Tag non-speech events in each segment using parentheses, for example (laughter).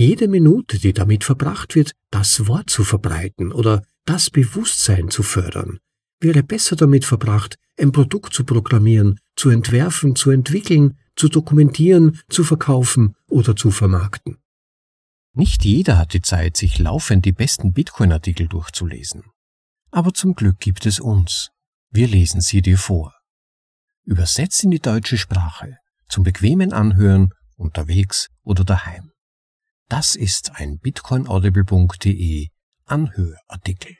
Jede Minute, die damit verbracht wird, das Wort zu verbreiten oder das Bewusstsein zu fördern, wäre besser damit verbracht, ein Produkt zu programmieren, zu entwerfen, zu entwickeln, zu dokumentieren, zu verkaufen oder zu vermarkten. Nicht jeder hat die Zeit, sich laufend die besten Bitcoin-Artikel durchzulesen. Aber zum Glück gibt es uns. Wir lesen sie dir vor. Übersetzt in die deutsche Sprache, zum bequemen Anhören, unterwegs oder daheim. Das ist ein bitcoinaudible.de Anhörartikel.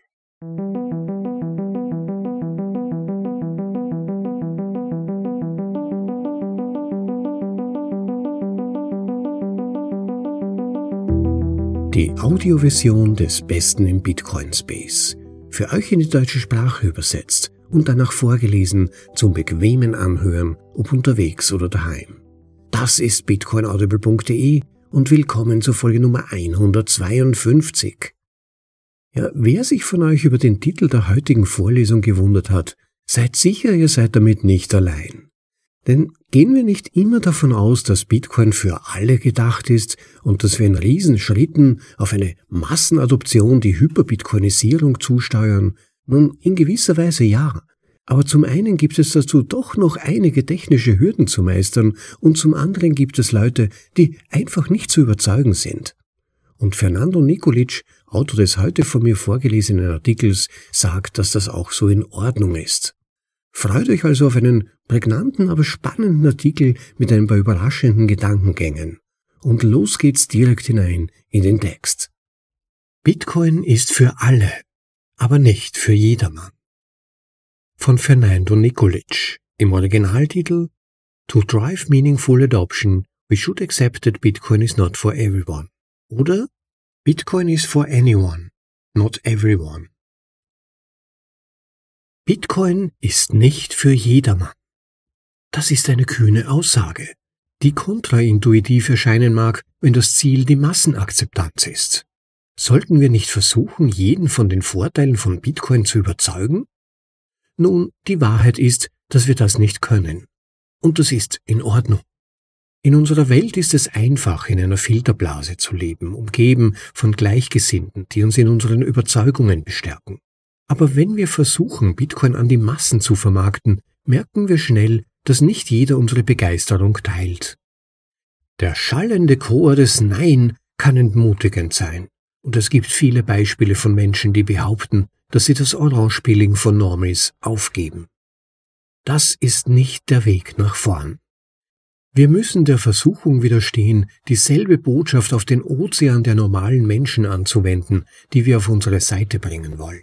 Die Audioversion des Besten im Bitcoin Space. Für euch in die deutsche Sprache übersetzt und danach vorgelesen zum bequemen Anhören, ob unterwegs oder daheim. Das ist bitcoinaudible.de und willkommen zur Folge Nummer 152. Ja, wer sich von euch über den Titel der heutigen Vorlesung gewundert hat, seid sicher, ihr seid damit nicht allein. Denn gehen wir nicht immer davon aus, dass Bitcoin für alle gedacht ist und dass wir in Riesenschritten auf eine Massenadoption, die Hyperbitcoinisierung zusteuern? Nun, in gewisser Weise ja. Aber zum einen gibt es dazu doch noch einige technische Hürden zu meistern und zum anderen gibt es Leute, die einfach nicht zu überzeugen sind. Und Fernando Nikolic, Autor des heute von mir vorgelesenen Artikels, sagt, dass das auch so in Ordnung ist. Freut euch also auf einen prägnanten, aber spannenden Artikel mit ein paar überraschenden Gedankengängen. Und los geht's direkt hinein in den Text. Bitcoin ist für alle, aber nicht für jedermann. Von Fernando Nikolic im Originaltitel To drive meaningful adoption, we should accept that Bitcoin is not for everyone. Oder Bitcoin is for anyone, not everyone. Bitcoin ist nicht für jedermann. Das ist eine kühne Aussage, die kontraintuitiv erscheinen mag, wenn das Ziel die Massenakzeptanz ist. Sollten wir nicht versuchen, jeden von den Vorteilen von Bitcoin zu überzeugen? Nun, die Wahrheit ist, dass wir das nicht können. Und das ist in Ordnung. In unserer Welt ist es einfach, in einer Filterblase zu leben, umgeben von Gleichgesinnten, die uns in unseren Überzeugungen bestärken. Aber wenn wir versuchen, Bitcoin an die Massen zu vermarkten, merken wir schnell, dass nicht jeder unsere Begeisterung teilt. Der schallende Chor des Nein kann entmutigend sein, und es gibt viele Beispiele von Menschen, die behaupten, dass sie das Orange-Peeling von Normis aufgeben. Das ist nicht der Weg nach vorn. Wir müssen der Versuchung widerstehen, dieselbe Botschaft auf den Ozean der normalen Menschen anzuwenden, die wir auf unsere Seite bringen wollen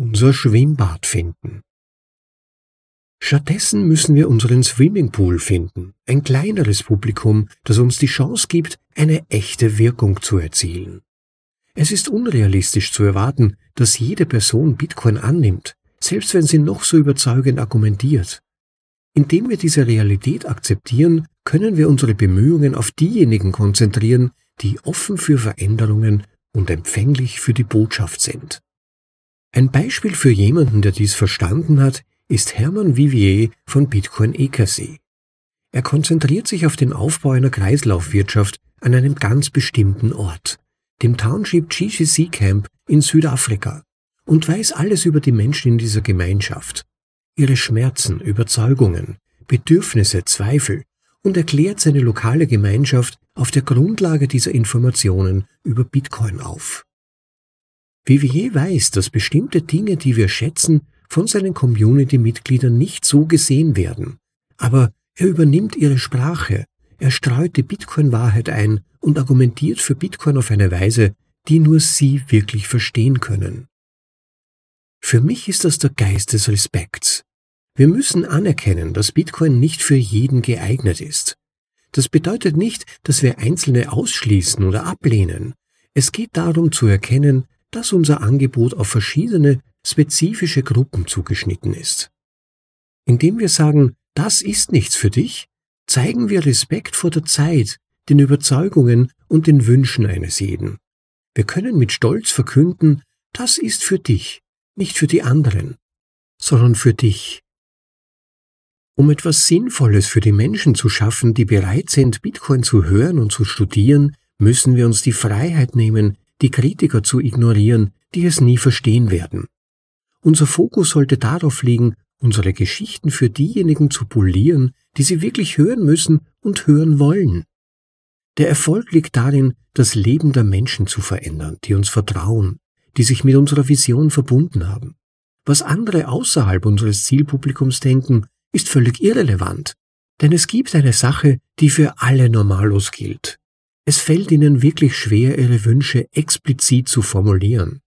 unser Schwimmbad finden. Stattdessen müssen wir unseren Swimmingpool finden, ein kleineres Publikum, das uns die Chance gibt, eine echte Wirkung zu erzielen. Es ist unrealistisch zu erwarten, dass jede Person Bitcoin annimmt, selbst wenn sie noch so überzeugend argumentiert. Indem wir diese Realität akzeptieren, können wir unsere Bemühungen auf diejenigen konzentrieren, die offen für Veränderungen und empfänglich für die Botschaft sind. Ein Beispiel für jemanden, der dies verstanden hat, ist Hermann Vivier von Bitcoin EKC. Er konzentriert sich auf den Aufbau einer Kreislaufwirtschaft an einem ganz bestimmten Ort, dem Township GCC Camp in Südafrika, und weiß alles über die Menschen in dieser Gemeinschaft, ihre Schmerzen, Überzeugungen, Bedürfnisse, Zweifel und erklärt seine lokale Gemeinschaft auf der Grundlage dieser Informationen über Bitcoin auf. Vivier weiß, dass bestimmte Dinge, die wir schätzen, von seinen Community-Mitgliedern nicht so gesehen werden. Aber er übernimmt ihre Sprache, er streut die Bitcoin-Wahrheit ein und argumentiert für Bitcoin auf eine Weise, die nur sie wirklich verstehen können. Für mich ist das der Geist des Respekts. Wir müssen anerkennen, dass Bitcoin nicht für jeden geeignet ist. Das bedeutet nicht, dass wir Einzelne ausschließen oder ablehnen. Es geht darum zu erkennen, dass unser Angebot auf verschiedene spezifische Gruppen zugeschnitten ist. Indem wir sagen, das ist nichts für dich, zeigen wir Respekt vor der Zeit, den Überzeugungen und den Wünschen eines jeden. Wir können mit Stolz verkünden, das ist für dich, nicht für die anderen, sondern für dich. Um etwas Sinnvolles für die Menschen zu schaffen, die bereit sind, Bitcoin zu hören und zu studieren, müssen wir uns die Freiheit nehmen, die Kritiker zu ignorieren, die es nie verstehen werden. Unser Fokus sollte darauf liegen, unsere Geschichten für diejenigen zu polieren, die sie wirklich hören müssen und hören wollen. Der Erfolg liegt darin, das Leben der Menschen zu verändern, die uns vertrauen, die sich mit unserer Vision verbunden haben. Was andere außerhalb unseres Zielpublikums denken, ist völlig irrelevant, denn es gibt eine Sache, die für alle normalos gilt. Es fällt ihnen wirklich schwer, ihre Wünsche explizit zu formulieren.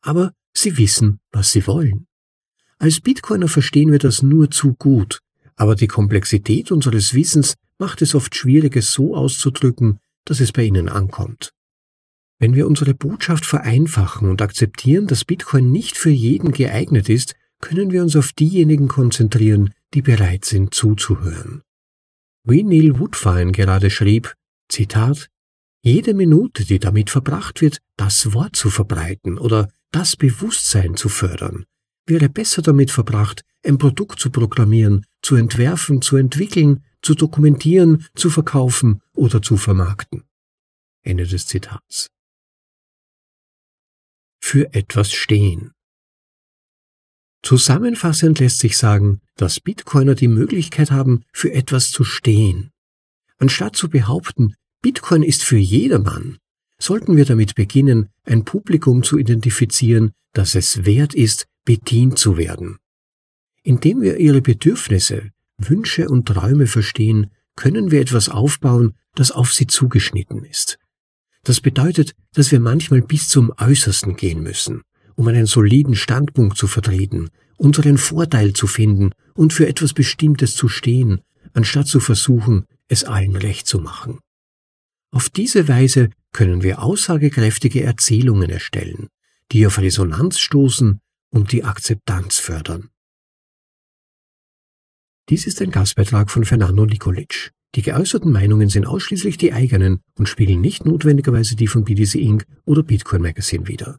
Aber sie wissen, was sie wollen. Als Bitcoiner verstehen wir das nur zu gut, aber die Komplexität unseres Wissens macht es oft schwierig, es so auszudrücken, dass es bei ihnen ankommt. Wenn wir unsere Botschaft vereinfachen und akzeptieren, dass Bitcoin nicht für jeden geeignet ist, können wir uns auf diejenigen konzentrieren, die bereit sind zuzuhören. Wie Neil Woodfine gerade schrieb, Zitat, jede Minute, die damit verbracht wird, das Wort zu verbreiten oder das Bewusstsein zu fördern, wäre besser damit verbracht, ein Produkt zu programmieren, zu entwerfen, zu entwickeln, zu dokumentieren, zu verkaufen oder zu vermarkten. Ende des Zitats. Für etwas stehen. Zusammenfassend lässt sich sagen, dass Bitcoiner die Möglichkeit haben, für etwas zu stehen. Anstatt zu behaupten, Bitcoin ist für jedermann, sollten wir damit beginnen, ein Publikum zu identifizieren, das es wert ist, bedient zu werden. Indem wir ihre Bedürfnisse, Wünsche und Träume verstehen, können wir etwas aufbauen, das auf sie zugeschnitten ist. Das bedeutet, dass wir manchmal bis zum Äußersten gehen müssen, um einen soliden Standpunkt zu vertreten, unseren Vorteil zu finden und für etwas Bestimmtes zu stehen, anstatt zu versuchen, es allen recht zu machen. Auf diese Weise können wir aussagekräftige Erzählungen erstellen, die auf Resonanz stoßen und die Akzeptanz fördern. Dies ist ein Gastbeitrag von Fernando Nikolic. Die geäußerten Meinungen sind ausschließlich die eigenen und spiegeln nicht notwendigerweise die von BTC Inc. oder Bitcoin Magazine wider.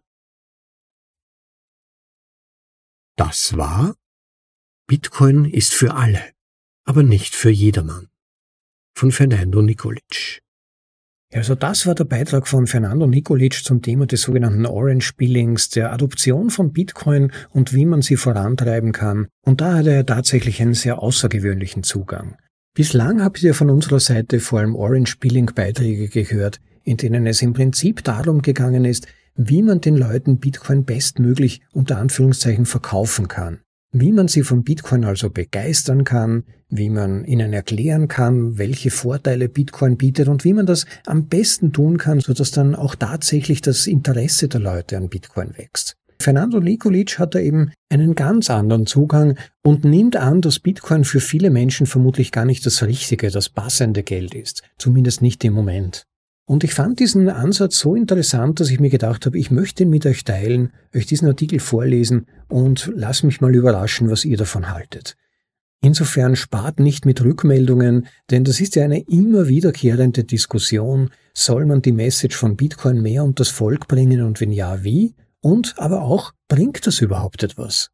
Das war Bitcoin ist für alle, aber nicht für jedermann. Von Fernando Nikolic. Also das war der Beitrag von Fernando Nikolic zum Thema des sogenannten Orange Billings, der Adoption von Bitcoin und wie man sie vorantreiben kann. Und da hat er tatsächlich einen sehr außergewöhnlichen Zugang. Bislang habt ihr von unserer Seite vor allem Orange Billing Beiträge gehört, in denen es im Prinzip darum gegangen ist, wie man den Leuten Bitcoin bestmöglich unter Anführungszeichen verkaufen kann wie man sie von Bitcoin also begeistern kann, wie man ihnen erklären kann, welche Vorteile Bitcoin bietet und wie man das am besten tun kann, sodass dann auch tatsächlich das Interesse der Leute an Bitcoin wächst. Fernando Nikolic hat da eben einen ganz anderen Zugang und nimmt an, dass Bitcoin für viele Menschen vermutlich gar nicht das richtige, das passende Geld ist. Zumindest nicht im Moment. Und ich fand diesen Ansatz so interessant, dass ich mir gedacht habe, ich möchte ihn mit euch teilen, euch diesen Artikel vorlesen und lasst mich mal überraschen, was ihr davon haltet. Insofern spart nicht mit Rückmeldungen, denn das ist ja eine immer wiederkehrende Diskussion. Soll man die Message von Bitcoin mehr und das Volk bringen und wenn ja, wie? Und aber auch, bringt das überhaupt etwas?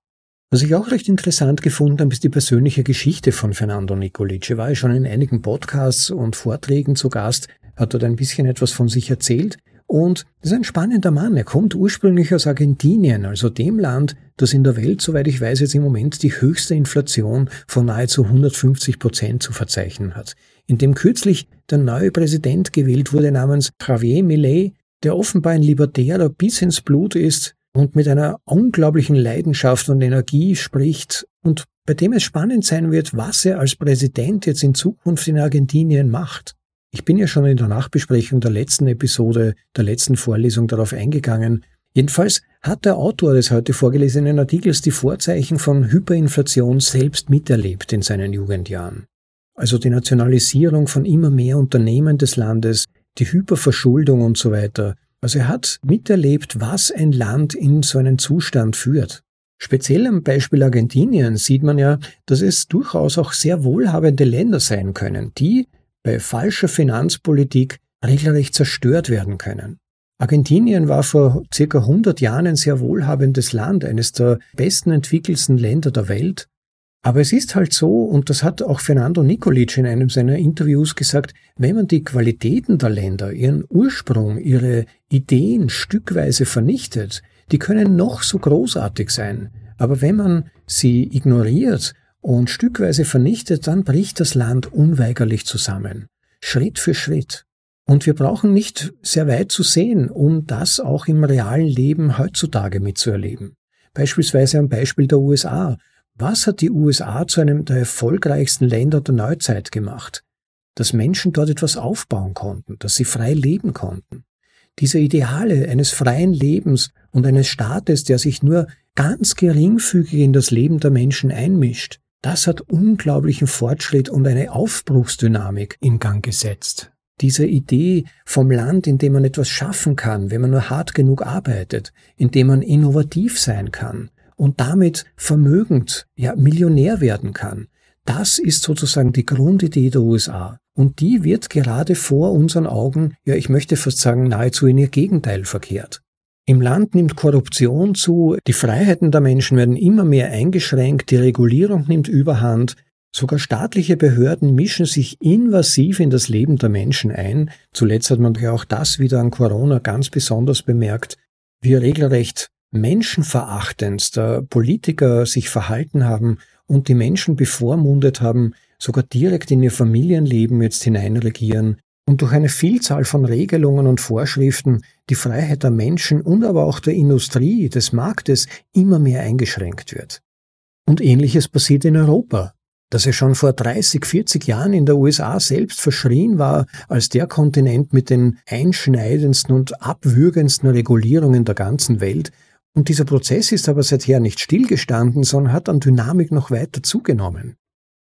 Was ich auch recht interessant gefunden habe, ist die persönliche Geschichte von Fernando Nicolici. War ja schon in einigen Podcasts und Vorträgen zu Gast, hat dort ein bisschen etwas von sich erzählt und das ist ein spannender Mann. Er kommt ursprünglich aus Argentinien, also dem Land, das in der Welt, soweit ich weiß, jetzt im Moment die höchste Inflation von nahezu 150 Prozent zu verzeichnen hat. In dem kürzlich der neue Präsident gewählt wurde namens Javier Millet, der offenbar ein Libertärer bis ins Blut ist und mit einer unglaublichen Leidenschaft und Energie spricht und bei dem es spannend sein wird, was er als Präsident jetzt in Zukunft in Argentinien macht. Ich bin ja schon in der Nachbesprechung der letzten Episode, der letzten Vorlesung darauf eingegangen. Jedenfalls hat der Autor des heute vorgelesenen Artikels die Vorzeichen von Hyperinflation selbst miterlebt in seinen Jugendjahren. Also die Nationalisierung von immer mehr Unternehmen des Landes, die Hyperverschuldung und so weiter. Also er hat miterlebt, was ein Land in so einen Zustand führt. Speziell am Beispiel Argentinien sieht man ja, dass es durchaus auch sehr wohlhabende Länder sein können, die bei falscher Finanzpolitik regelrecht zerstört werden können. Argentinien war vor circa 100 Jahren ein sehr wohlhabendes Land, eines der besten entwickelsten Länder der Welt. Aber es ist halt so, und das hat auch Fernando Nikolic in einem seiner Interviews gesagt, wenn man die Qualitäten der Länder, ihren Ursprung, ihre Ideen stückweise vernichtet, die können noch so großartig sein. Aber wenn man sie ignoriert und stückweise vernichtet, dann bricht das Land unweigerlich zusammen. Schritt für Schritt. Und wir brauchen nicht sehr weit zu sehen, um das auch im realen Leben heutzutage mitzuerleben. Beispielsweise am Beispiel der USA. Was hat die USA zu einem der erfolgreichsten Länder der Neuzeit gemacht? Dass Menschen dort etwas aufbauen konnten, dass sie frei leben konnten. Diese Ideale eines freien Lebens und eines Staates, der sich nur ganz geringfügig in das Leben der Menschen einmischt, das hat unglaublichen Fortschritt und eine Aufbruchsdynamik in Gang gesetzt. Diese Idee vom Land, in dem man etwas schaffen kann, wenn man nur hart genug arbeitet, in dem man innovativ sein kann und damit vermögend, ja, Millionär werden kann, das ist sozusagen die Grundidee der USA. Und die wird gerade vor unseren Augen, ja, ich möchte fast sagen, nahezu in ihr Gegenteil verkehrt. Im Land nimmt Korruption zu, die Freiheiten der Menschen werden immer mehr eingeschränkt, die Regulierung nimmt überhand, sogar staatliche Behörden mischen sich invasiv in das Leben der Menschen ein. Zuletzt hat man ja auch das wieder an Corona ganz besonders bemerkt, wie regelrecht menschenverachtendster Politiker sich verhalten haben und die Menschen bevormundet haben, sogar direkt in ihr Familienleben jetzt hineinregieren, und durch eine Vielzahl von Regelungen und Vorschriften die Freiheit der Menschen und aber auch der Industrie, des Marktes immer mehr eingeschränkt wird. Und ähnliches passiert in Europa, das ja schon vor 30, 40 Jahren in der USA selbst verschrien war als der Kontinent mit den einschneidendsten und abwürgendsten Regulierungen der ganzen Welt. Und dieser Prozess ist aber seither nicht stillgestanden, sondern hat an Dynamik noch weiter zugenommen.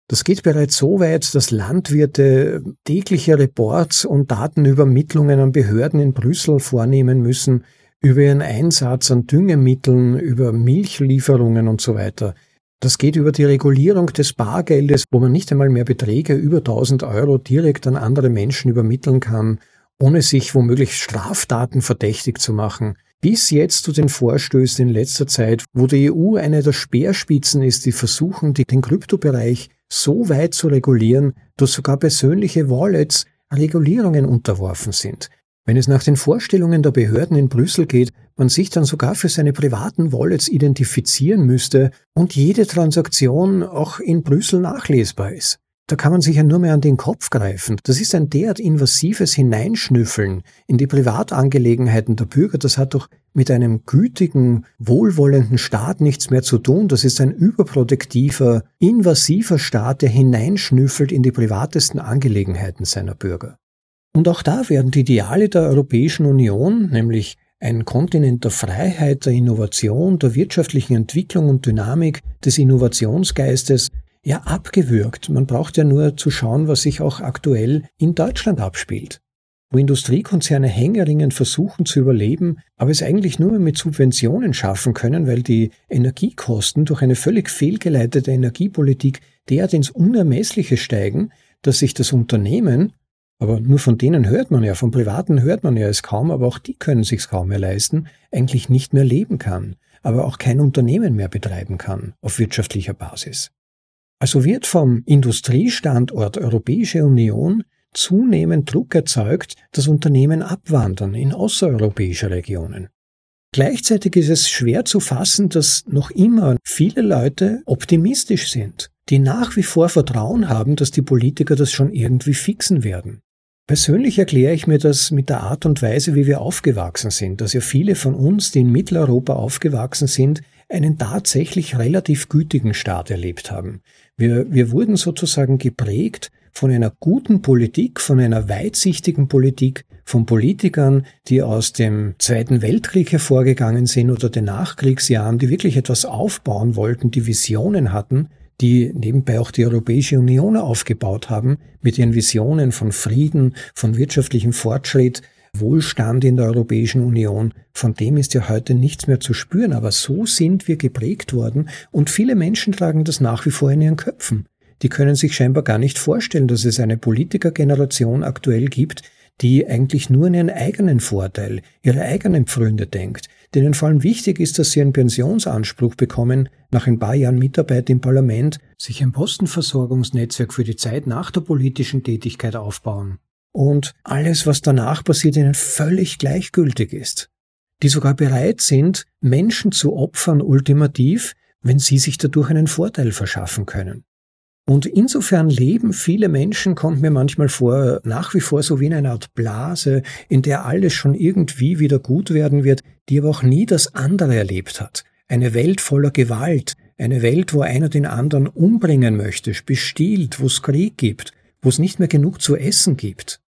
Das geht bereits so weit, dass Landwirte tägliche Reports und Datenübermittlungen an Behörden in Brüssel vornehmen müssen über ihren Einsatz an Düngemitteln, über Milchlieferungen und so weiter. Das geht über die Regulierung des Bargeldes, wo man nicht einmal mehr Beträge über 1000 Euro direkt an andere Menschen übermitteln kann, ohne sich womöglich Straftaten verdächtig zu machen. Bis jetzt zu den Vorstößen in letzter Zeit, wo die EU eine der Speerspitzen ist, die versuchen, den Kryptobereich so weit zu regulieren, dass sogar persönliche Wallets Regulierungen unterworfen sind. Wenn es nach den Vorstellungen der Behörden in Brüssel geht, man sich dann sogar für seine privaten Wallets identifizieren müsste und jede Transaktion auch in Brüssel nachlesbar ist. Da kann man sich ja nur mehr an den Kopf greifen. Das ist ein derart invasives Hineinschnüffeln in die Privatangelegenheiten der Bürger. Das hat doch mit einem gütigen, wohlwollenden Staat nichts mehr zu tun. Das ist ein überprotektiver, invasiver Staat, der hineinschnüffelt in die privatesten Angelegenheiten seiner Bürger. Und auch da werden die Ideale der Europäischen Union, nämlich ein Kontinent der Freiheit, der Innovation, der wirtschaftlichen Entwicklung und Dynamik, des Innovationsgeistes, ja abgewürgt. Man braucht ja nur zu schauen, was sich auch aktuell in Deutschland abspielt. Wo Industriekonzerne hängeringend versuchen zu überleben, aber es eigentlich nur mit Subventionen schaffen können, weil die Energiekosten durch eine völlig fehlgeleitete Energiepolitik derart ins Unermessliche steigen, dass sich das Unternehmen, aber nur von denen hört man ja, von Privaten hört man ja es kaum, aber auch die können sich's kaum mehr leisten, eigentlich nicht mehr leben kann, aber auch kein Unternehmen mehr betreiben kann auf wirtschaftlicher Basis. Also wird vom Industriestandort Europäische Union zunehmend Druck erzeugt, dass Unternehmen abwandern in außereuropäische Regionen. Gleichzeitig ist es schwer zu fassen, dass noch immer viele Leute optimistisch sind, die nach wie vor Vertrauen haben, dass die Politiker das schon irgendwie fixen werden. Persönlich erkläre ich mir das mit der Art und Weise, wie wir aufgewachsen sind, dass ja viele von uns, die in Mitteleuropa aufgewachsen sind, einen tatsächlich relativ gütigen Staat erlebt haben. Wir, wir wurden sozusagen geprägt von einer guten Politik, von einer weitsichtigen Politik, von Politikern, die aus dem Zweiten Weltkrieg hervorgegangen sind oder den Nachkriegsjahren, die wirklich etwas aufbauen wollten, die Visionen hatten, die nebenbei auch die Europäische Union aufgebaut haben, mit ihren Visionen von Frieden, von wirtschaftlichem Fortschritt, Wohlstand in der Europäischen Union, von dem ist ja heute nichts mehr zu spüren, aber so sind wir geprägt worden und viele Menschen tragen das nach wie vor in ihren Köpfen. Die können sich scheinbar gar nicht vorstellen, dass es eine Politikergeneration aktuell gibt, die eigentlich nur an ihren eigenen Vorteil, ihre eigenen Pfründe denkt, denen vor allem wichtig ist, dass sie einen Pensionsanspruch bekommen, nach ein paar Jahren Mitarbeit im Parlament, sich ein Postenversorgungsnetzwerk für die Zeit nach der politischen Tätigkeit aufbauen. Und alles, was danach passiert, ihnen völlig gleichgültig ist. Die sogar bereit sind, Menschen zu opfern ultimativ, wenn sie sich dadurch einen Vorteil verschaffen können. Und insofern leben viele Menschen, kommt mir manchmal vor, nach wie vor so wie in einer Art Blase, in der alles schon irgendwie wieder gut werden wird, die aber auch nie das andere erlebt hat. Eine Welt voller Gewalt, eine Welt, wo einer den anderen umbringen möchte, bestiehlt, wo es Krieg gibt, wo es nicht mehr genug zu essen gibt.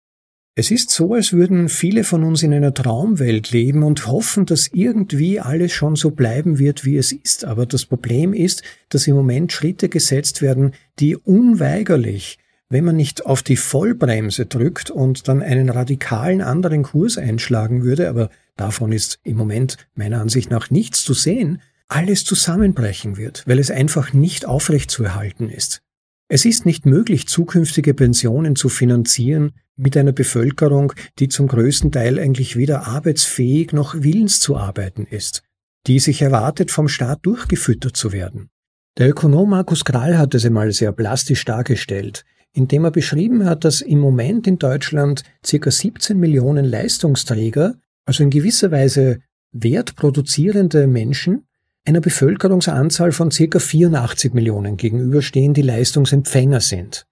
Es ist so, als würden viele von uns in einer Traumwelt leben und hoffen, dass irgendwie alles schon so bleiben wird, wie es ist. Aber das Problem ist, dass im Moment Schritte gesetzt werden, die unweigerlich, wenn man nicht auf die Vollbremse drückt und dann einen radikalen anderen Kurs einschlagen würde, aber davon ist im Moment meiner Ansicht nach nichts zu sehen, alles zusammenbrechen wird, weil es einfach nicht aufrechtzuerhalten ist. Es ist nicht möglich, zukünftige Pensionen zu finanzieren mit einer Bevölkerung, die zum größten Teil eigentlich weder arbeitsfähig noch willens zu arbeiten ist, die sich erwartet, vom Staat durchgefüttert zu werden. Der Ökonom Markus Krall hat es einmal sehr plastisch dargestellt, indem er beschrieben hat, dass im Moment in Deutschland ca. 17 Millionen Leistungsträger, also in gewisser Weise wertproduzierende Menschen, einer Bevölkerungsanzahl von ca. 84 Millionen gegenüberstehen, die Leistungsempfänger sind.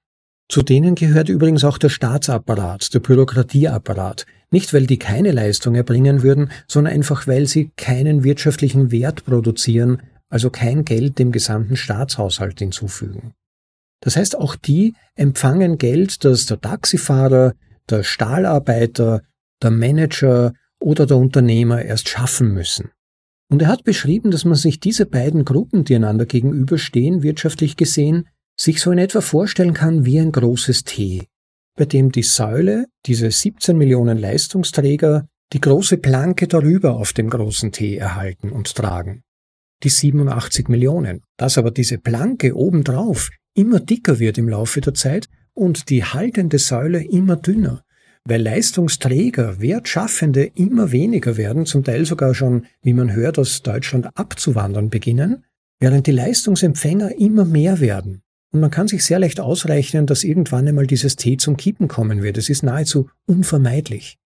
Zu denen gehört übrigens auch der Staatsapparat, der Bürokratieapparat, nicht weil die keine Leistung erbringen würden, sondern einfach weil sie keinen wirtschaftlichen Wert produzieren, also kein Geld dem gesamten Staatshaushalt hinzufügen. Das heißt, auch die empfangen Geld, das der Taxifahrer, der Stahlarbeiter, der Manager oder der Unternehmer erst schaffen müssen. Und er hat beschrieben, dass man sich diese beiden Gruppen, die einander gegenüberstehen, wirtschaftlich gesehen, sich so in etwa vorstellen kann wie ein großes T, bei dem die Säule, diese 17 Millionen Leistungsträger, die große Planke darüber auf dem großen T erhalten und tragen. Die 87 Millionen. Dass aber diese Planke obendrauf immer dicker wird im Laufe der Zeit und die haltende Säule immer dünner weil Leistungsträger, Wertschaffende immer weniger werden, zum Teil sogar schon, wie man hört, aus Deutschland abzuwandern beginnen, während die Leistungsempfänger immer mehr werden. Und man kann sich sehr leicht ausrechnen, dass irgendwann einmal dieses T zum Kippen kommen wird. Es ist nahezu unvermeidlich.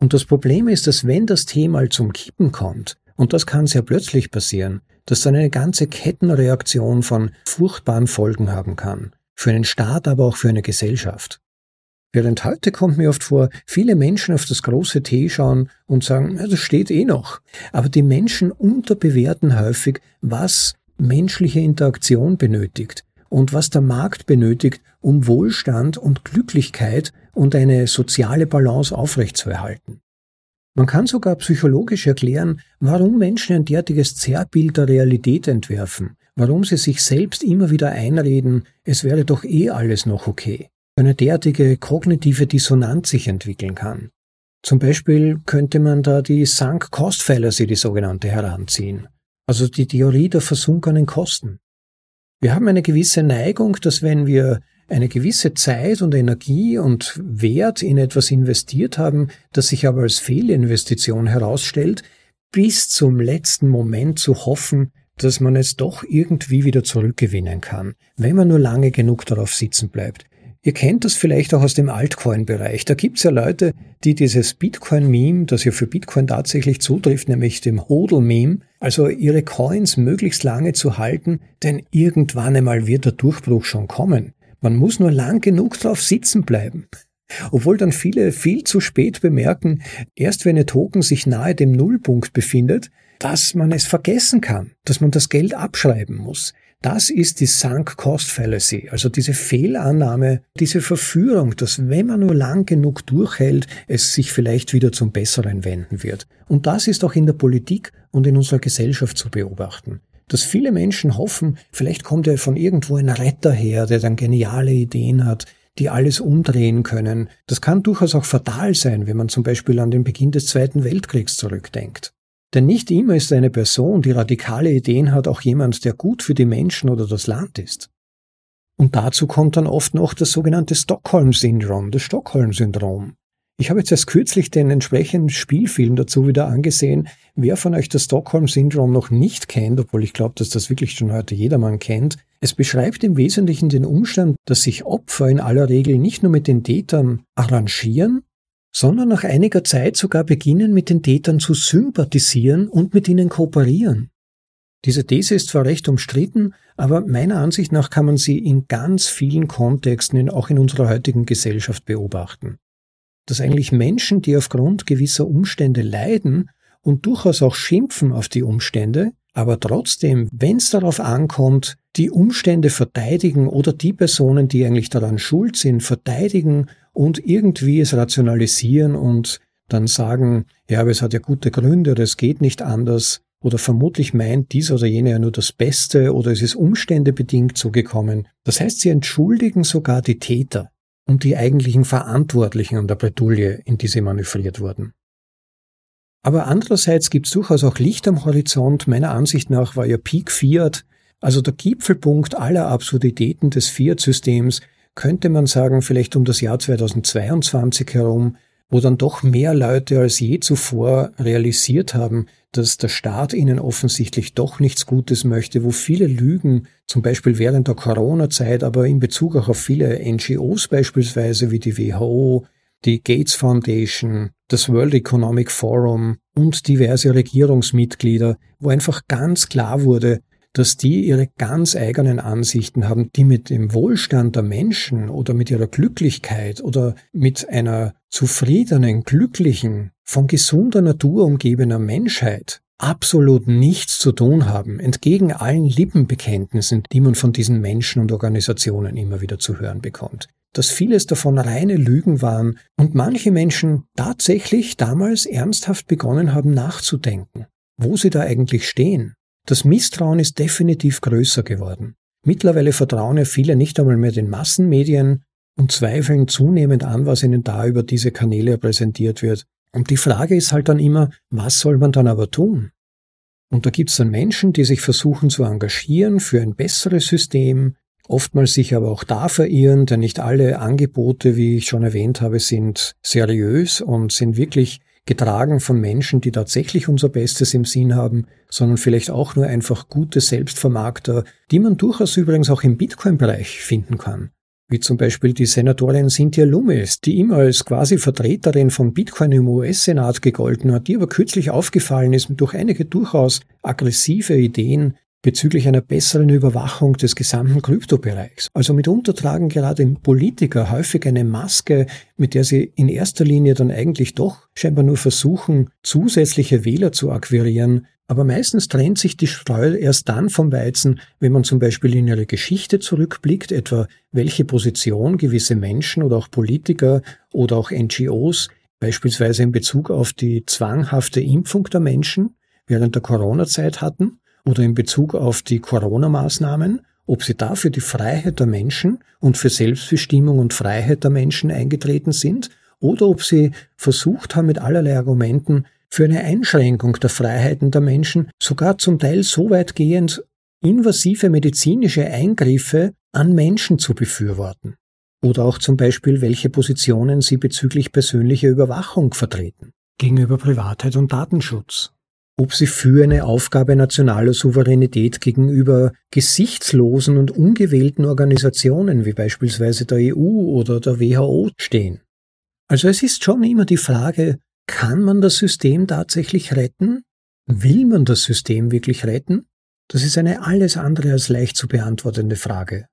Und das Problem ist, dass wenn das T mal zum Kippen kommt, und das kann sehr plötzlich passieren, dass dann eine ganze Kettenreaktion von furchtbaren Folgen haben kann. Für einen Staat, aber auch für eine Gesellschaft. Während heute kommt mir oft vor, viele Menschen auf das große T schauen und sagen, das steht eh noch. Aber die Menschen unterbewerten häufig, was menschliche Interaktion benötigt und was der Markt benötigt, um Wohlstand und Glücklichkeit und eine soziale Balance aufrechtzuerhalten. Man kann sogar psychologisch erklären, warum Menschen ein derartiges Zerrbild der Realität entwerfen, warum sie sich selbst immer wieder einreden, es wäre doch eh alles noch okay eine derartige kognitive Dissonanz sich entwickeln kann. Zum Beispiel könnte man da die Sunk Cost Fallacy, die sogenannte, heranziehen. Also die Theorie der versunkenen Kosten. Wir haben eine gewisse Neigung, dass wenn wir eine gewisse Zeit und Energie und Wert in etwas investiert haben, das sich aber als Fehlinvestition herausstellt, bis zum letzten Moment zu hoffen, dass man es doch irgendwie wieder zurückgewinnen kann, wenn man nur lange genug darauf sitzen bleibt. Ihr kennt das vielleicht auch aus dem Altcoin-Bereich. Da gibt's ja Leute, die dieses Bitcoin-Meme, das ja für Bitcoin tatsächlich zutrifft, nämlich dem Hodl-Meme, also ihre Coins möglichst lange zu halten, denn irgendwann einmal wird der Durchbruch schon kommen. Man muss nur lang genug drauf sitzen bleiben. Obwohl dann viele viel zu spät bemerken, erst wenn ihr Token sich nahe dem Nullpunkt befindet, dass man es vergessen kann, dass man das Geld abschreiben muss. Das ist die Sunk Cost Fallacy, also diese Fehlannahme, diese Verführung, dass wenn man nur lang genug durchhält, es sich vielleicht wieder zum Besseren wenden wird. Und das ist auch in der Politik und in unserer Gesellschaft zu beobachten. Dass viele Menschen hoffen, vielleicht kommt ja von irgendwo ein Retter her, der dann geniale Ideen hat, die alles umdrehen können. Das kann durchaus auch fatal sein, wenn man zum Beispiel an den Beginn des Zweiten Weltkriegs zurückdenkt. Denn nicht immer ist eine Person, die radikale Ideen hat, auch jemand, der gut für die Menschen oder das Land ist. Und dazu kommt dann oft noch das sogenannte Stockholm-Syndrom, das Stockholm-Syndrom. Ich habe jetzt erst kürzlich den entsprechenden Spielfilm dazu wieder angesehen. Wer von euch das Stockholm-Syndrom noch nicht kennt, obwohl ich glaube, dass das wirklich schon heute jedermann kennt, es beschreibt im Wesentlichen den Umstand, dass sich Opfer in aller Regel nicht nur mit den Tätern arrangieren, sondern nach einiger Zeit sogar beginnen, mit den Tätern zu sympathisieren und mit ihnen kooperieren. Diese These ist zwar recht umstritten, aber meiner Ansicht nach kann man sie in ganz vielen Kontexten, auch in unserer heutigen Gesellschaft beobachten dass eigentlich Menschen, die aufgrund gewisser Umstände leiden und durchaus auch schimpfen auf die Umstände, aber trotzdem, wenn es darauf ankommt, die Umstände verteidigen oder die Personen, die eigentlich daran schuld sind, verteidigen und irgendwie es rationalisieren und dann sagen, ja, aber es hat ja gute Gründe, das geht nicht anders, oder vermutlich meint dies oder jene ja nur das Beste oder es ist umständebedingt so gekommen. Das heißt, sie entschuldigen sogar die Täter und die eigentlichen Verantwortlichen an der Bretouille, in die sie manövriert wurden. Aber andererseits gibt es durchaus auch Licht am Horizont. Meiner Ansicht nach war ja Peak Fiat, also der Gipfelpunkt aller Absurditäten des Fiat-Systems, könnte man sagen, vielleicht um das Jahr 2022 herum, wo dann doch mehr Leute als je zuvor realisiert haben, dass der Staat ihnen offensichtlich doch nichts Gutes möchte, wo viele Lügen, zum Beispiel während der Corona-Zeit, aber in Bezug auch auf viele NGOs beispielsweise wie die WHO, die Gates Foundation, das World Economic Forum und diverse Regierungsmitglieder, wo einfach ganz klar wurde, dass die ihre ganz eigenen Ansichten haben, die mit dem Wohlstand der Menschen oder mit ihrer Glücklichkeit oder mit einer zufriedenen, glücklichen, von gesunder Natur umgebener Menschheit absolut nichts zu tun haben, entgegen allen Lippenbekenntnissen, die man von diesen Menschen und Organisationen immer wieder zu hören bekommt. Dass vieles davon reine Lügen waren und manche Menschen tatsächlich damals ernsthaft begonnen haben nachzudenken, wo sie da eigentlich stehen, das Misstrauen ist definitiv größer geworden. Mittlerweile vertrauen ja viele nicht einmal mehr den Massenmedien und zweifeln zunehmend an, was ihnen da über diese Kanäle präsentiert wird. Und die Frage ist halt dann immer, was soll man dann aber tun? Und da gibt es dann Menschen, die sich versuchen zu engagieren für ein besseres System, oftmals sich aber auch da verirren, denn nicht alle Angebote, wie ich schon erwähnt habe, sind seriös und sind wirklich getragen von Menschen, die tatsächlich unser Bestes im Sinn haben, sondern vielleicht auch nur einfach gute Selbstvermarkter, die man durchaus übrigens auch im Bitcoin-Bereich finden kann. Wie zum Beispiel die Senatorin Cynthia Lummis, die immer als quasi Vertreterin von Bitcoin im US-Senat gegolten hat, die aber kürzlich aufgefallen ist durch einige durchaus aggressive Ideen, bezüglich einer besseren Überwachung des gesamten Kryptobereichs. Also mitunter tragen gerade Politiker häufig eine Maske, mit der sie in erster Linie dann eigentlich doch scheinbar nur versuchen, zusätzliche Wähler zu akquirieren, aber meistens trennt sich die Streu erst dann vom Weizen, wenn man zum Beispiel in ihre Geschichte zurückblickt, etwa welche Position gewisse Menschen oder auch Politiker oder auch NGOs beispielsweise in Bezug auf die zwanghafte Impfung der Menschen während der Corona-Zeit hatten oder in Bezug auf die Corona-Maßnahmen, ob sie da für die Freiheit der Menschen und für Selbstbestimmung und Freiheit der Menschen eingetreten sind oder ob sie versucht haben, mit allerlei Argumenten für eine Einschränkung der Freiheiten der Menschen, sogar zum Teil so weitgehend invasive medizinische Eingriffe an Menschen zu befürworten. Oder auch zum Beispiel, welche Positionen sie bezüglich persönlicher Überwachung vertreten, gegenüber Privatheit und Datenschutz ob sie für eine Aufgabe nationaler Souveränität gegenüber gesichtslosen und ungewählten Organisationen wie beispielsweise der EU oder der WHO stehen. Also es ist schon immer die Frage, kann man das System tatsächlich retten? Will man das System wirklich retten? Das ist eine alles andere als leicht zu beantwortende Frage,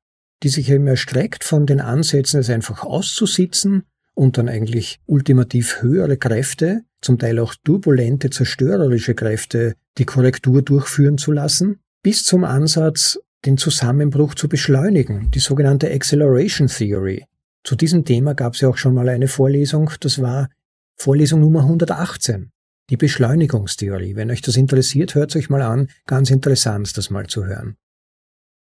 die sich eben erstreckt von den Ansätzen, es einfach auszusitzen und dann eigentlich ultimativ höhere Kräfte, zum Teil auch turbulente, zerstörerische Kräfte, die Korrektur durchführen zu lassen, bis zum Ansatz, den Zusammenbruch zu beschleunigen, die sogenannte Acceleration Theory. Zu diesem Thema gab es ja auch schon mal eine Vorlesung, das war Vorlesung Nummer 118, die Beschleunigungstheorie. Wenn euch das interessiert, hört es euch mal an, ganz interessant, das mal zu hören.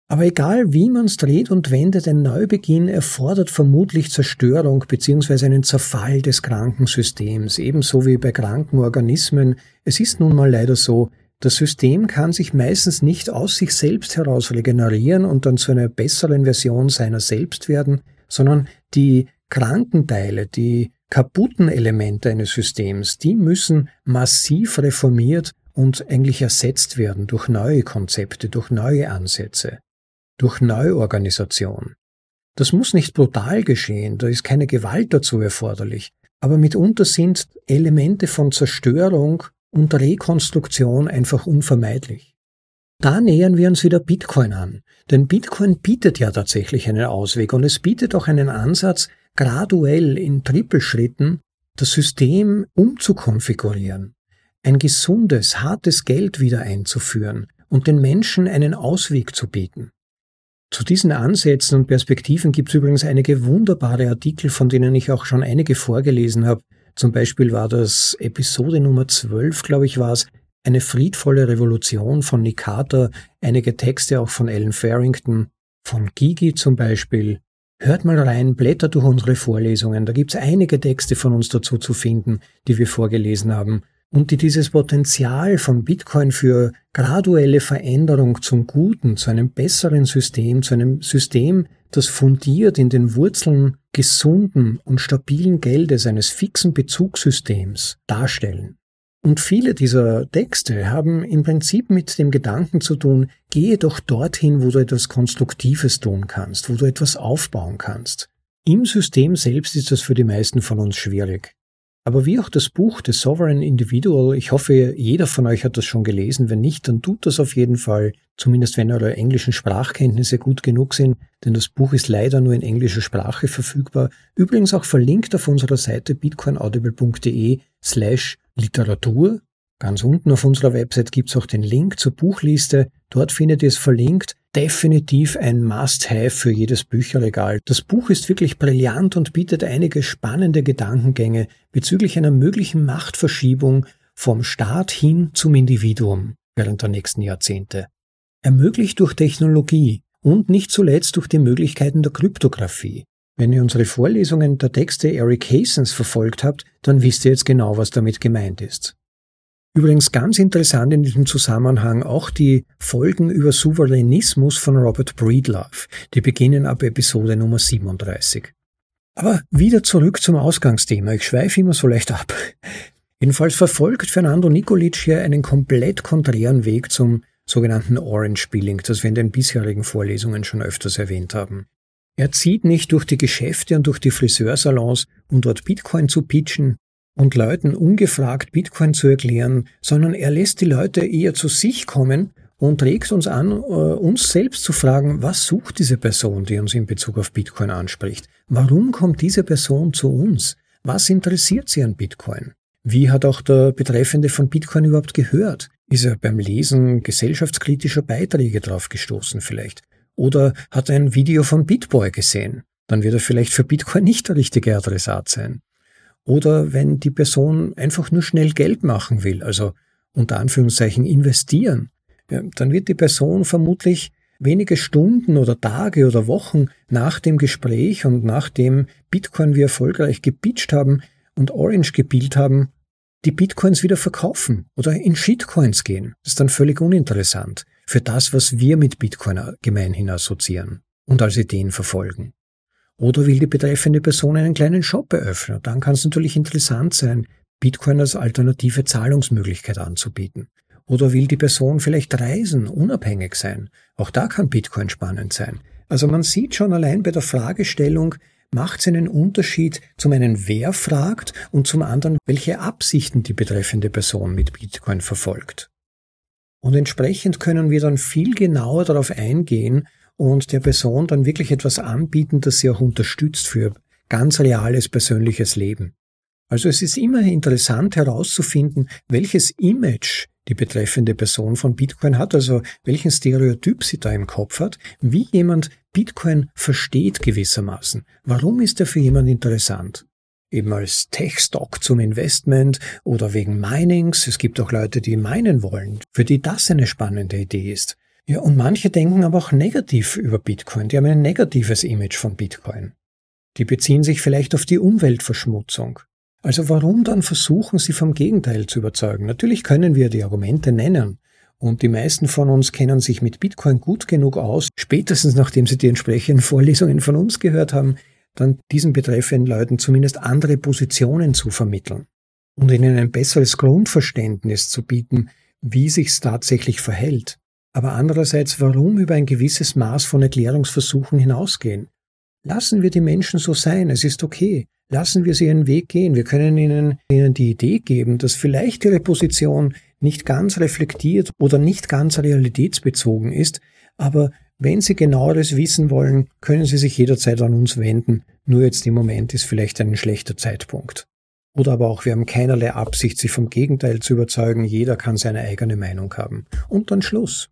Aber egal wie man's dreht und wendet, ein Neubeginn erfordert vermutlich Zerstörung bzw. einen Zerfall des Krankensystems, ebenso wie bei kranken Organismen. Es ist nun mal leider so, das System kann sich meistens nicht aus sich selbst heraus regenerieren und dann zu einer besseren Version seiner selbst werden, sondern die Krankenteile, die kaputten Elemente eines Systems, die müssen massiv reformiert und eigentlich ersetzt werden durch neue Konzepte, durch neue Ansätze, durch Neuorganisation. Das muss nicht brutal geschehen, da ist keine Gewalt dazu erforderlich, aber mitunter sind Elemente von Zerstörung und Rekonstruktion einfach unvermeidlich. Da nähern wir uns wieder Bitcoin an, denn Bitcoin bietet ja tatsächlich einen Ausweg und es bietet auch einen Ansatz, graduell in Trippelschritten das System umzukonfigurieren, ein gesundes, hartes Geld wieder einzuführen und den Menschen einen Ausweg zu bieten. Zu diesen Ansätzen und Perspektiven gibt es übrigens einige wunderbare Artikel, von denen ich auch schon einige vorgelesen habe. Zum Beispiel war das Episode Nummer 12, glaube ich, war es, eine friedvolle Revolution von Nick Carter, einige Texte auch von Ellen Farrington, von Gigi zum Beispiel. Hört mal rein, blättert durch unsere Vorlesungen, da gibt's einige Texte von uns dazu zu finden, die wir vorgelesen haben und die dieses Potenzial von Bitcoin für graduelle Veränderung zum Guten, zu einem besseren System, zu einem System, das fundiert in den Wurzeln gesunden und stabilen Geldes eines fixen Bezugssystems darstellen. Und viele dieser Texte haben im Prinzip mit dem Gedanken zu tun, gehe doch dorthin, wo du etwas Konstruktives tun kannst, wo du etwas aufbauen kannst. Im System selbst ist das für die meisten von uns schwierig. Aber wie auch das Buch The Sovereign Individual, ich hoffe, jeder von euch hat das schon gelesen. Wenn nicht, dann tut das auf jeden Fall, zumindest wenn eure englischen Sprachkenntnisse gut genug sind, denn das Buch ist leider nur in englischer Sprache verfügbar. Übrigens auch verlinkt auf unserer Seite bitcoinaudible.de slash Literatur. Ganz unten auf unserer Website gibt es auch den Link zur Buchliste. Dort findet ihr es verlinkt. Definitiv ein Must-Have für jedes Bücherregal. Das Buch ist wirklich brillant und bietet einige spannende Gedankengänge bezüglich einer möglichen Machtverschiebung vom Staat hin zum Individuum während der nächsten Jahrzehnte. Ermöglicht durch Technologie und nicht zuletzt durch die Möglichkeiten der Kryptographie. Wenn ihr unsere Vorlesungen der Texte Eric Hasens verfolgt habt, dann wisst ihr jetzt genau, was damit gemeint ist. Übrigens ganz interessant in diesem Zusammenhang auch die Folgen über Souveränismus von Robert Breedlove. Die beginnen ab Episode Nummer 37. Aber wieder zurück zum Ausgangsthema. Ich schweife immer so leicht ab. Jedenfalls verfolgt Fernando Nikolic hier einen komplett konträren Weg zum sogenannten Orange Billing, das wir in den bisherigen Vorlesungen schon öfters erwähnt haben. Er zieht nicht durch die Geschäfte und durch die Friseursalons, um dort Bitcoin zu pitchen und Leuten ungefragt Bitcoin zu erklären, sondern er lässt die Leute eher zu sich kommen und regt uns an, äh, uns selbst zu fragen, was sucht diese Person, die uns in Bezug auf Bitcoin anspricht? Warum kommt diese Person zu uns? Was interessiert sie an Bitcoin? Wie hat auch der Betreffende von Bitcoin überhaupt gehört? Ist er beim Lesen gesellschaftskritischer Beiträge drauf gestoßen vielleicht? Oder hat er ein Video von Bitboy gesehen? Dann wird er vielleicht für Bitcoin nicht der richtige Adressat sein. Oder wenn die Person einfach nur schnell Geld machen will, also unter Anführungszeichen investieren, dann wird die Person vermutlich wenige Stunden oder Tage oder Wochen nach dem Gespräch und nachdem Bitcoin wir erfolgreich gepitcht haben und Orange gebildet haben, die Bitcoins wieder verkaufen oder in Shitcoins gehen. Das ist dann völlig uninteressant für das, was wir mit Bitcoin gemeinhin assoziieren und als Ideen verfolgen. Oder will die betreffende Person einen kleinen Shop eröffnen? Dann kann es natürlich interessant sein, Bitcoin als alternative Zahlungsmöglichkeit anzubieten. Oder will die Person vielleicht reisen, unabhängig sein? Auch da kann Bitcoin spannend sein. Also man sieht schon allein bei der Fragestellung, macht es einen Unterschied zum einen, wer fragt und zum anderen, welche Absichten die betreffende Person mit Bitcoin verfolgt. Und entsprechend können wir dann viel genauer darauf eingehen und der Person dann wirklich etwas anbieten, das sie auch unterstützt für ganz reales persönliches Leben. Also es ist immer interessant herauszufinden, welches Image die betreffende Person von Bitcoin hat, also welchen Stereotyp sie da im Kopf hat, wie jemand Bitcoin versteht gewissermaßen. Warum ist er für jemand interessant? Eben als Tech-Stock zum Investment oder wegen Minings. Es gibt auch Leute, die meinen wollen, für die das eine spannende Idee ist. Ja, und manche denken aber auch negativ über Bitcoin. Die haben ein negatives Image von Bitcoin. Die beziehen sich vielleicht auf die Umweltverschmutzung. Also warum dann versuchen, sie vom Gegenteil zu überzeugen? Natürlich können wir die Argumente nennen. Und die meisten von uns kennen sich mit Bitcoin gut genug aus, spätestens nachdem sie die entsprechenden Vorlesungen von uns gehört haben, dann diesen betreffenden Leuten zumindest andere Positionen zu vermitteln und ihnen ein besseres Grundverständnis zu bieten, wie sich's tatsächlich verhält. Aber andererseits, warum über ein gewisses Maß von Erklärungsversuchen hinausgehen? Lassen wir die Menschen so sein, es ist okay. Lassen wir sie ihren Weg gehen. Wir können ihnen, ihnen die Idee geben, dass vielleicht ihre Position nicht ganz reflektiert oder nicht ganz realitätsbezogen ist, aber wenn Sie genaueres wissen wollen, können Sie sich jederzeit an uns wenden. Nur jetzt im Moment ist vielleicht ein schlechter Zeitpunkt. Oder aber auch, wir haben keinerlei Absicht, Sie vom Gegenteil zu überzeugen. Jeder kann seine eigene Meinung haben. Und dann Schluss.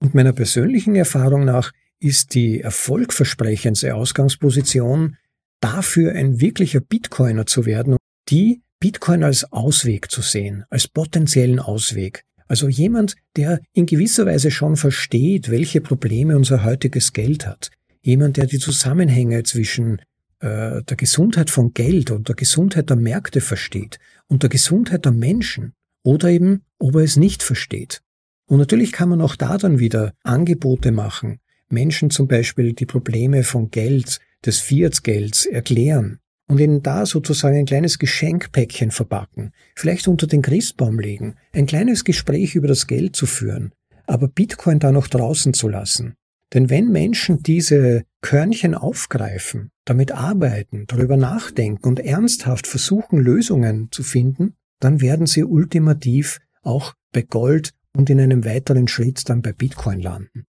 Und meiner persönlichen Erfahrung nach ist die erfolgversprechendste Ausgangsposition dafür ein wirklicher Bitcoiner zu werden, die Bitcoin als Ausweg zu sehen, als potenziellen Ausweg. Also jemand, der in gewisser Weise schon versteht, welche Probleme unser heutiges Geld hat. Jemand, der die Zusammenhänge zwischen äh, der Gesundheit von Geld und der Gesundheit der Märkte versteht und der Gesundheit der Menschen oder eben, ob er es nicht versteht. Und natürlich kann man auch da dann wieder Angebote machen, Menschen zum Beispiel die Probleme von Geld, des Fiat-Gelds erklären und ihnen da sozusagen ein kleines Geschenkpäckchen verpacken, vielleicht unter den Christbaum legen, ein kleines Gespräch über das Geld zu führen, aber Bitcoin da noch draußen zu lassen. Denn wenn Menschen diese Körnchen aufgreifen, damit arbeiten, darüber nachdenken und ernsthaft versuchen, Lösungen zu finden, dann werden sie ultimativ auch bei Gold und in einem weiteren Schritt dann bei Bitcoin landen.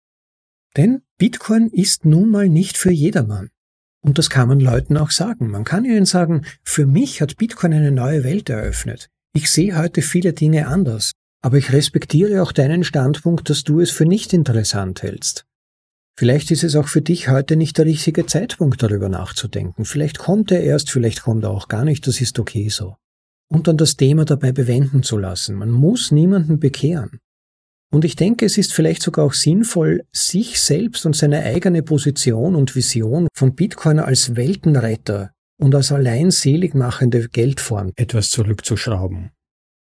Denn Bitcoin ist nun mal nicht für jedermann. Und das kann man Leuten auch sagen. Man kann ihnen sagen, für mich hat Bitcoin eine neue Welt eröffnet. Ich sehe heute viele Dinge anders, aber ich respektiere auch deinen Standpunkt, dass du es für nicht interessant hältst. Vielleicht ist es auch für dich heute nicht der richtige Zeitpunkt, darüber nachzudenken. Vielleicht kommt er erst, vielleicht kommt er auch gar nicht, das ist okay so. Und dann das Thema dabei bewenden zu lassen. Man muss niemanden bekehren. Und ich denke, es ist vielleicht sogar auch sinnvoll, sich selbst und seine eigene Position und Vision von Bitcoin als Weltenretter und als allein selig machende Geldform etwas zurückzuschrauben.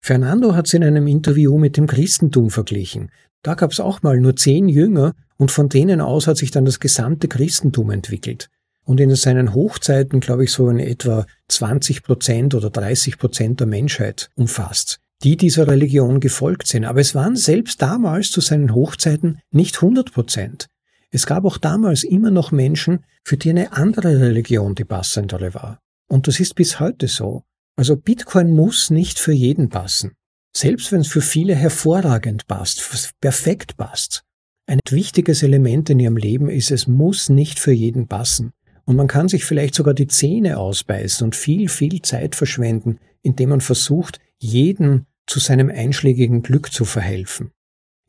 Fernando hat es in einem Interview mit dem Christentum verglichen. Da gab es auch mal nur zehn Jünger und von denen aus hat sich dann das gesamte Christentum entwickelt. Und in seinen Hochzeiten, glaube ich, so in etwa 20 Prozent oder 30 Prozent der Menschheit umfasst die dieser Religion gefolgt sind. Aber es waren selbst damals zu seinen Hochzeiten nicht 100 Prozent. Es gab auch damals immer noch Menschen, für die eine andere Religion die passendere war. Und das ist bis heute so. Also Bitcoin muss nicht für jeden passen. Selbst wenn es für viele hervorragend passt, perfekt passt. Ein wichtiges Element in ihrem Leben ist, es muss nicht für jeden passen. Und man kann sich vielleicht sogar die Zähne ausbeißen und viel, viel Zeit verschwenden, indem man versucht, jeden zu seinem einschlägigen Glück zu verhelfen.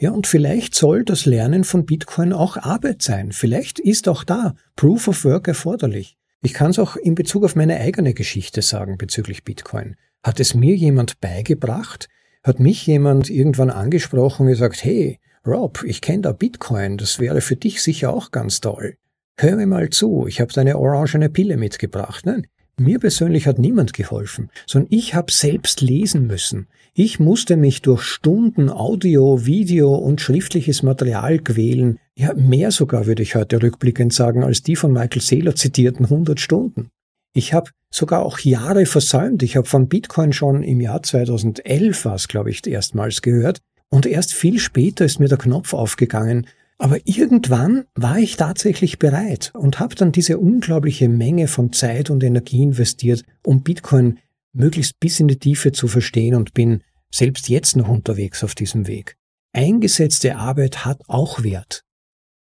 Ja, und vielleicht soll das Lernen von Bitcoin auch Arbeit sein. Vielleicht ist auch da Proof of Work erforderlich. Ich kann es auch in Bezug auf meine eigene Geschichte sagen bezüglich Bitcoin. Hat es mir jemand beigebracht? Hat mich jemand irgendwann angesprochen und gesagt, hey, Rob, ich kenne da Bitcoin, das wäre für dich sicher auch ganz toll. Hör mir mal zu, ich habe deine orangene Pille mitgebracht. Nein, mir persönlich hat niemand geholfen, sondern ich habe selbst lesen müssen. Ich musste mich durch Stunden Audio, Video und schriftliches Material quälen. Ja, mehr sogar würde ich heute rückblickend sagen, als die von Michael Saylor zitierten 100 Stunden. Ich habe sogar auch Jahre versäumt. Ich habe von Bitcoin schon im Jahr 2011 was, glaube ich, erstmals gehört. Und erst viel später ist mir der Knopf aufgegangen, aber irgendwann war ich tatsächlich bereit und habe dann diese unglaubliche Menge von Zeit und Energie investiert, um Bitcoin möglichst bis in die Tiefe zu verstehen und bin selbst jetzt noch unterwegs auf diesem Weg. Eingesetzte Arbeit hat auch Wert.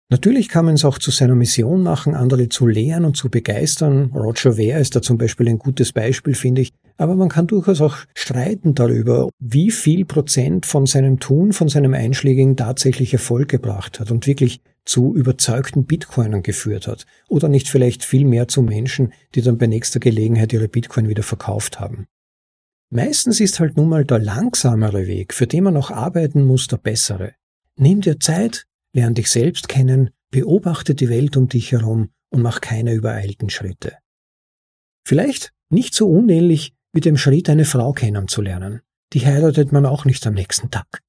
Natürlich kann man es auch zu seiner Mission machen, andere zu lehren und zu begeistern. Roger Ware ist da zum Beispiel ein gutes Beispiel, finde ich. Aber man kann durchaus auch streiten darüber, wie viel Prozent von seinem Tun, von seinem Einschlägigen tatsächlich Erfolg gebracht hat und wirklich zu überzeugten Bitcoinern geführt hat. Oder nicht vielleicht viel mehr zu Menschen, die dann bei nächster Gelegenheit ihre Bitcoin wieder verkauft haben. Meistens ist halt nun mal der langsamere Weg, für den man noch arbeiten muss, der bessere. Nimm dir Zeit, Lern dich selbst kennen, beobachte die Welt um dich herum und mach keine übereilten Schritte. Vielleicht nicht so unähnlich wie dem Schritt, eine Frau kennenzulernen. Die heiratet man auch nicht am nächsten Tag.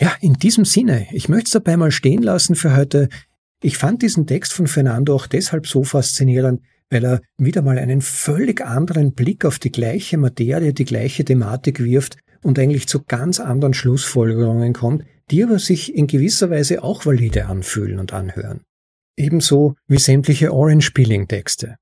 Ja, in diesem Sinne, ich möchte es dabei mal stehen lassen für heute. Ich fand diesen Text von Fernando auch deshalb so faszinierend, weil er wieder mal einen völlig anderen Blick auf die gleiche Materie, die gleiche Thematik wirft und eigentlich zu ganz anderen Schlussfolgerungen kommt, die aber sich in gewisser Weise auch valide anfühlen und anhören. Ebenso wie sämtliche Orange-Peeling-Texte.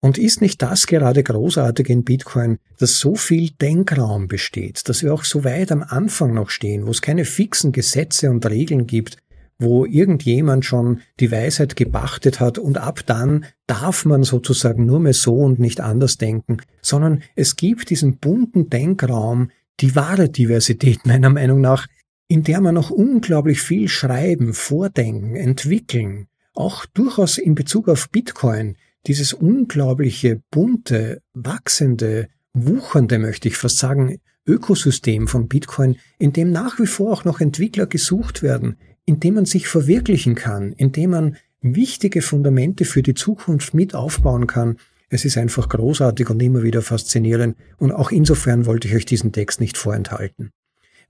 Und ist nicht das gerade großartig in Bitcoin, dass so viel Denkraum besteht, dass wir auch so weit am Anfang noch stehen, wo es keine fixen Gesetze und Regeln gibt, wo irgendjemand schon die Weisheit gebachtet hat und ab dann darf man sozusagen nur mehr so und nicht anders denken, sondern es gibt diesen bunten Denkraum, die wahre Diversität (laughs) meiner Meinung nach, in der man noch unglaublich viel schreiben, vordenken, entwickeln, auch durchaus in Bezug auf Bitcoin, dieses unglaubliche, bunte, wachsende, wuchernde, möchte ich fast sagen, Ökosystem von Bitcoin, in dem nach wie vor auch noch Entwickler gesucht werden, in dem man sich verwirklichen kann, in dem man wichtige Fundamente für die Zukunft mit aufbauen kann. Es ist einfach großartig und immer wieder faszinierend und auch insofern wollte ich euch diesen Text nicht vorenthalten.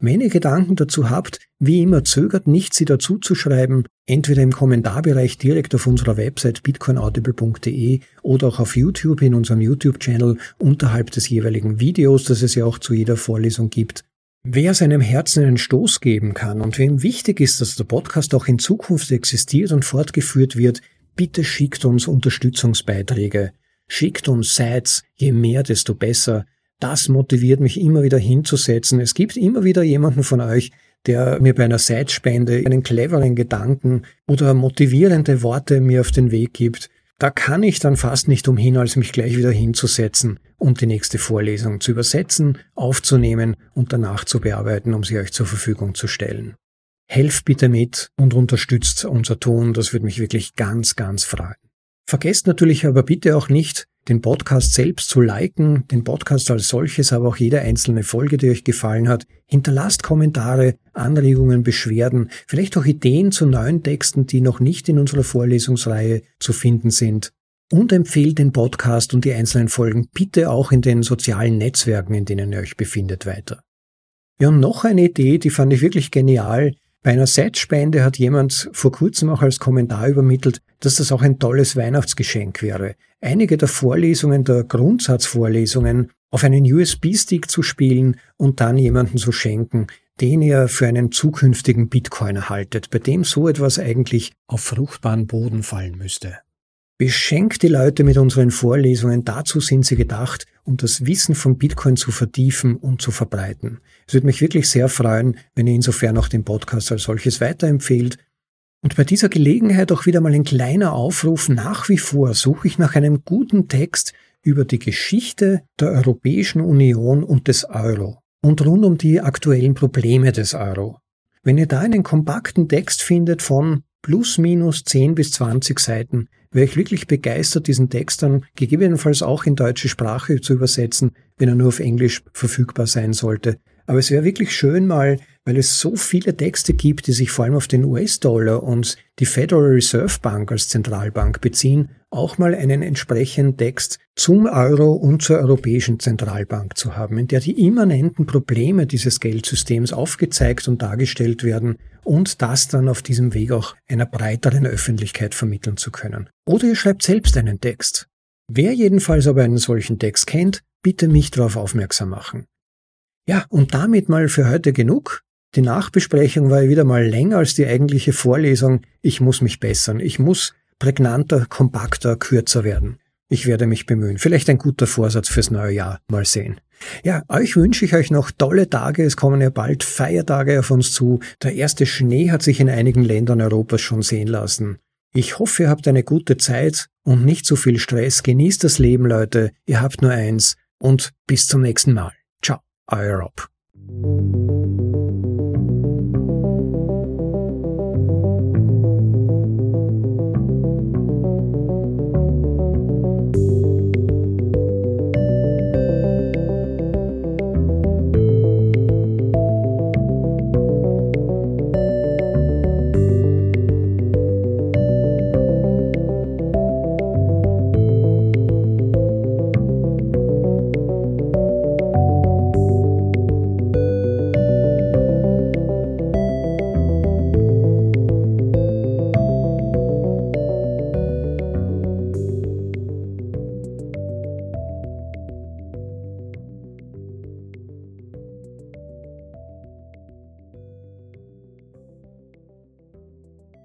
Wenn ihr Gedanken dazu habt, wie immer zögert nicht, sie dazu zu schreiben, entweder im Kommentarbereich direkt auf unserer Website bitcoinaudible.de oder auch auf YouTube in unserem YouTube-Channel unterhalb des jeweiligen Videos, das es ja auch zu jeder Vorlesung gibt. Wer seinem Herzen einen Stoß geben kann und wem wichtig ist, dass der Podcast auch in Zukunft existiert und fortgeführt wird, bitte schickt uns Unterstützungsbeiträge. Schickt uns Sites, je mehr, desto besser das motiviert mich immer wieder hinzusetzen. Es gibt immer wieder jemanden von euch, der mir bei einer Seitspende einen cleveren Gedanken oder motivierende Worte mir auf den Weg gibt. Da kann ich dann fast nicht umhin, als mich gleich wieder hinzusetzen und die nächste Vorlesung zu übersetzen, aufzunehmen und danach zu bearbeiten, um sie euch zur Verfügung zu stellen. Helft bitte mit und unterstützt unser Ton, das würde mich wirklich ganz, ganz freuen. Vergesst natürlich aber bitte auch nicht, den Podcast selbst zu liken, den Podcast als solches, aber auch jede einzelne Folge, die euch gefallen hat. Hinterlasst Kommentare, Anregungen, Beschwerden, vielleicht auch Ideen zu neuen Texten, die noch nicht in unserer Vorlesungsreihe zu finden sind. Und empfehlt den Podcast und die einzelnen Folgen bitte auch in den sozialen Netzwerken, in denen ihr euch befindet, weiter. Ja, und noch eine Idee, die fand ich wirklich genial. Bei einer Setspende hat jemand vor kurzem auch als Kommentar übermittelt, dass das auch ein tolles Weihnachtsgeschenk wäre. Einige der Vorlesungen, der Grundsatzvorlesungen auf einen USB-Stick zu spielen und dann jemanden zu schenken, den ihr für einen zukünftigen Bitcoiner haltet, bei dem so etwas eigentlich auf fruchtbaren Boden fallen müsste. Beschenkt die Leute mit unseren Vorlesungen, dazu sind sie gedacht, um das Wissen von Bitcoin zu vertiefen und zu verbreiten. Es würde mich wirklich sehr freuen, wenn ihr insofern auch den Podcast als solches weiterempfehlt. Und bei dieser Gelegenheit auch wieder mal ein kleiner Aufruf. Nach wie vor suche ich nach einem guten Text über die Geschichte der Europäischen Union und des Euro und rund um die aktuellen Probleme des Euro. Wenn ihr da einen kompakten Text findet von plus minus 10 bis 20 Seiten, wäre ich wirklich begeistert, diesen Text dann gegebenenfalls auch in deutsche Sprache zu übersetzen, wenn er nur auf Englisch verfügbar sein sollte. Aber es wäre wirklich schön mal, weil es so viele Texte gibt, die sich vor allem auf den US-Dollar und die Federal Reserve Bank als Zentralbank beziehen, auch mal einen entsprechenden Text zum Euro und zur Europäischen Zentralbank zu haben, in der die immanenten Probleme dieses Geldsystems aufgezeigt und dargestellt werden und das dann auf diesem Weg auch einer breiteren Öffentlichkeit vermitteln zu können. Oder ihr schreibt selbst einen Text. Wer jedenfalls aber einen solchen Text kennt, bitte mich darauf aufmerksam machen. Ja, und damit mal für heute genug. Die Nachbesprechung war wieder mal länger als die eigentliche Vorlesung. Ich muss mich bessern. Ich muss prägnanter, kompakter, kürzer werden. Ich werde mich bemühen. Vielleicht ein guter Vorsatz fürs neue Jahr. Mal sehen. Ja, euch wünsche ich euch noch tolle Tage. Es kommen ja bald Feiertage auf uns zu. Der erste Schnee hat sich in einigen Ländern Europas schon sehen lassen. Ich hoffe, ihr habt eine gute Zeit und nicht zu viel Stress. Genießt das Leben, Leute. Ihr habt nur eins. Und bis zum nächsten Mal. Ciao, euer Rob.